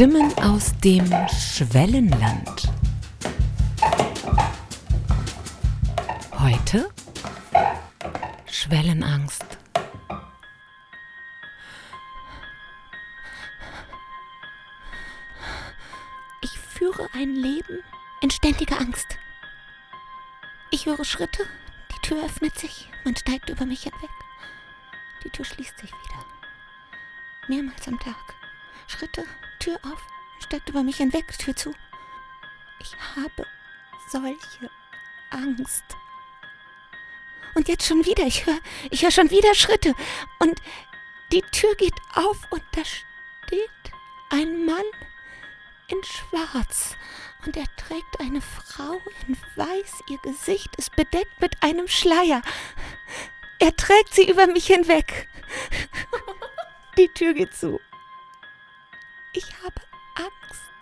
Stimmen aus dem Schwellenland. Heute Schwellenangst. Ich führe ein Leben in ständiger Angst. Ich höre Schritte, die Tür öffnet sich, man steigt über mich hinweg. Die Tür schließt sich wieder. Mehrmals am Tag. Schritte, Tür auf, steigt über mich hinweg, Tür zu. Ich habe solche Angst. Und jetzt schon wieder, ich höre ich hör schon wieder Schritte. Und die Tür geht auf und da steht ein Mann in Schwarz. Und er trägt eine Frau in Weiß. Ihr Gesicht ist bedeckt mit einem Schleier. Er trägt sie über mich hinweg. Die Tür geht zu. Ich habe Angst.